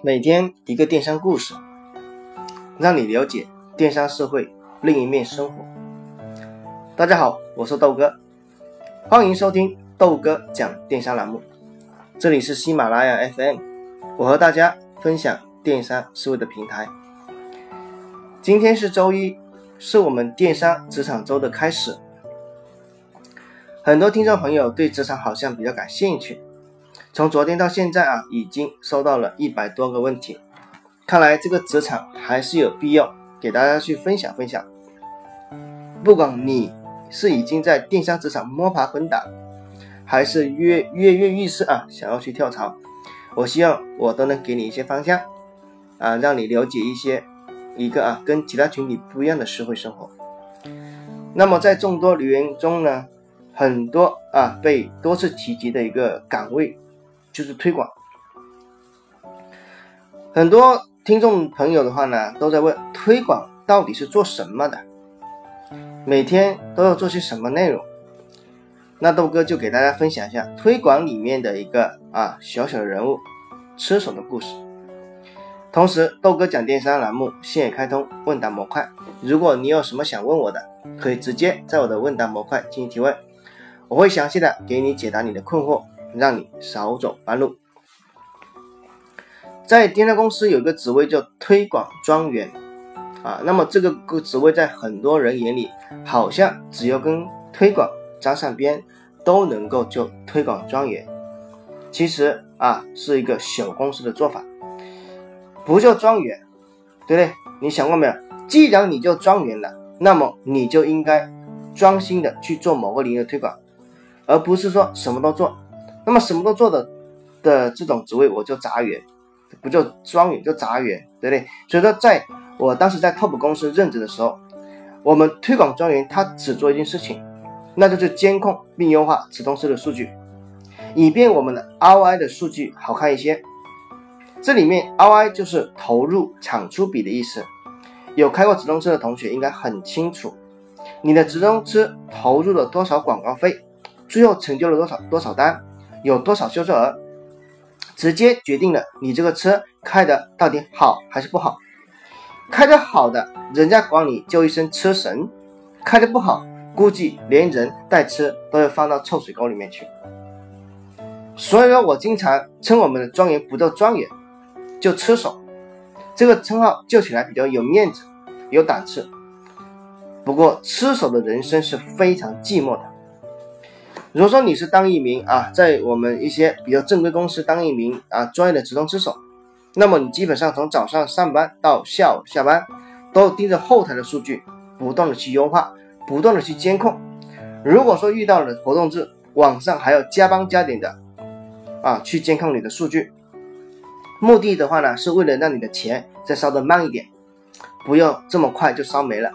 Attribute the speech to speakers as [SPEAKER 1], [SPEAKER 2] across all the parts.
[SPEAKER 1] 每天一个电商故事，让你了解电商社会另一面生活。大家好，我是豆哥，欢迎收听豆哥讲电商栏目。这里是喜马拉雅 FM，我和大家分享电商思维的平台。今天是周一，是我们电商职场周的开始。很多听众朋友对职场好像比较感兴趣。从昨天到现在啊，已经收到了一百多个问题，看来这个职场还是有必要给大家去分享分享。不管你是已经在电商职场摸爬滚打，还是跃跃跃欲试啊，想要去跳槽，我希望我都能给你一些方向啊，让你了解一些一个啊跟其他群体不一样的社会生活。那么在众多留言中呢，很多啊被多次提及的一个岗位。就是推广，很多听众朋友的话呢，都在问推广到底是做什么的，每天都要做些什么内容？那豆哥就给大家分享一下推广里面的一个啊小小的人物吃手的故事。同时，豆哥讲电商栏目现已开通问答模块，如果你有什么想问我的，可以直接在我的问答模块进行提问，我会详细的给你解答你的困惑。让你少走弯路。在电商公司有一个职位叫推广专员啊，那么这个个职位在很多人眼里，好像只要跟推广沾上边，都能够做推广专员。其实啊，是一个小公司的做法，不叫专员，对不对？你想过没有？既然你叫专员了，那么你就应该专心的去做某个领域的推广，而不是说什么都做。那么什么都做的的这种职位，我就杂员，不叫专员，叫杂员，对不对？所以说，在我当时在 TOP 公司任职的时候，我们推广专员他只做一件事情，那就是监控并优化直通车的数据，以便我们的 ROI 的数据好看一些。这里面 ROI 就是投入产出比的意思。有开过直通车的同学应该很清楚，你的直通车投入了多少广告费，最后成交了多少多少单。有多少销售额，直接决定了你这个车开的到底好还是不好。开的好的，人家管你叫一声车神；开的不好，估计连人带车都要放到臭水沟里面去。所以说我经常称我们的庄园不叫庄园，叫车手。这个称号叫起来比较有面子、有档次。不过，车手的人生是非常寂寞的。如果说你是当一名啊，在我们一些比较正规公司当一名啊专业的直通车手，那么你基本上从早上上班到下午下班，都盯着后台的数据，不断的去优化，不断的去监控。如果说遇到了活动日，晚上还要加班加点的啊去监控你的数据，目的的话呢，是为了让你的钱再烧得慢一点，不要这么快就烧没了，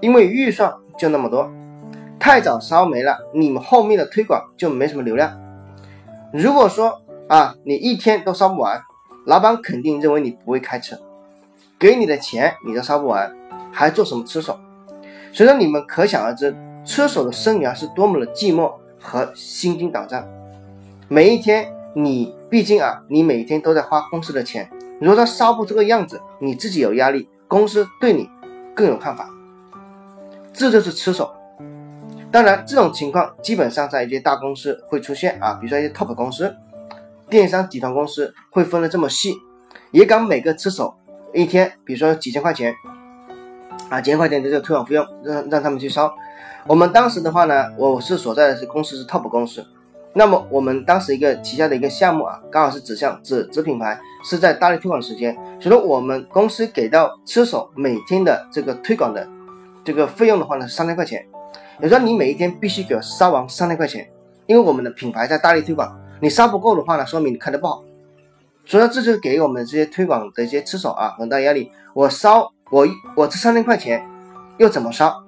[SPEAKER 1] 因为预算就那么多。太早烧没了，你们后面的推广就没什么流量。如果说啊，你一天都烧不完，老板肯定认为你不会开车，给你的钱你都烧不完，还做什么车手？所以说你们可想而知，车手的生涯是多么的寂寞和心惊胆战。每一天，你毕竟啊，你每天都在花公司的钱，如果说烧不这个样子，你自己有压力，公司对你更有看法。这就是车手。当然，这种情况基本上在一些大公司会出现啊，比如说一些 top 公司、电商集团公司会分的这么细，也敢每个车手一天，比如说几千块钱啊，几千块钱的这个推广费用，让让他们去烧。我们当时的话呢，我是所在的是公司是 top 公司，那么我们当时一个旗下的一个项目啊，刚好是指向指指品牌，是在大力推广时间，所以说我们公司给到车手每天的这个推广的这个费用的话呢，是三千块钱。也说你每一天必须给我烧完三千块钱，因为我们的品牌在大力推广，你烧不够的话呢，说明你开的不好。所以说这就给我们这些推广的一些吃手啊很大压力。我烧我我这三千块钱又怎么烧，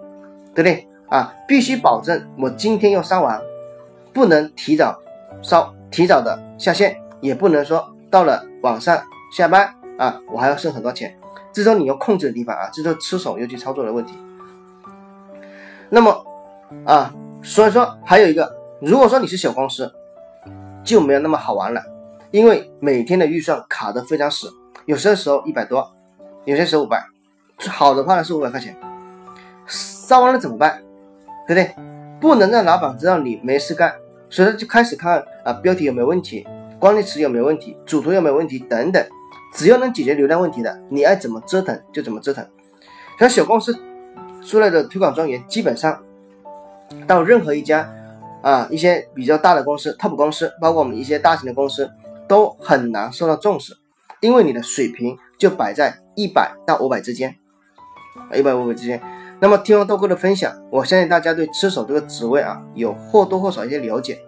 [SPEAKER 1] 对不对啊？必须保证我今天要烧完，不能提早烧，提早的下线，也不能说到了晚上下班啊，我还要剩很多钱。这是你要控制的地方啊，这是吃手要去操作的问题。那么。啊，所以说还有一个，如果说你是小公司，就没有那么好玩了，因为每天的预算卡得非常死，有些时候一百多，有些时候五百，好的话呢是五百块钱，烧完了怎么办？对不对？不能让老板知道你没事干，所以说就开始看啊标题有没有问题，关键词有没有问题，主图有没有问题等等，只要能解决流量问题的，你爱怎么折腾就怎么折腾。像小公司出来的推广专员，基本上到任何一家啊一些比较大的公司、top 公司，包括我们一些大型的公司，都很难受到重视，因为你的水平就摆在一百到五百之间，一百五百之间。那么听完豆哥的分享，我相信大家对吃手这个职位啊有或多或少一些了解。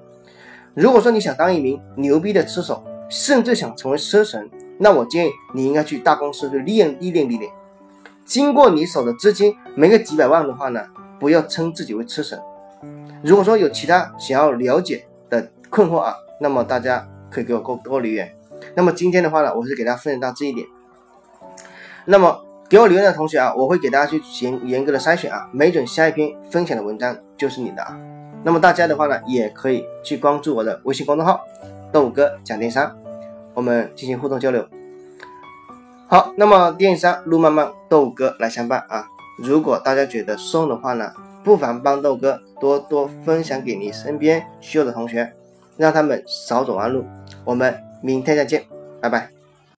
[SPEAKER 1] 如果说你想当一名牛逼的吃手，甚至想成为车神，那我建议你应该去大公司去历练历练历练。经过你手的资金没个几百万的话呢，不要称自己为吃神。如果说有其他想要了解的困惑啊，那么大家可以给我给我留言。那么今天的话呢，我是给大家分享到这一点。那么。给我留言的同学啊，我会给大家去严严格的筛选啊，没准下一篇分享的文章就是你的啊。那么大家的话呢，也可以去关注我的微信公众号“豆哥讲电商”，我们进行互动交流。好，那么电商路漫漫，豆哥来相伴啊。如果大家觉得送的话呢，不妨帮豆哥多多分享给你身边需要的同学，让他们少走弯路。我们明天再见，拜拜。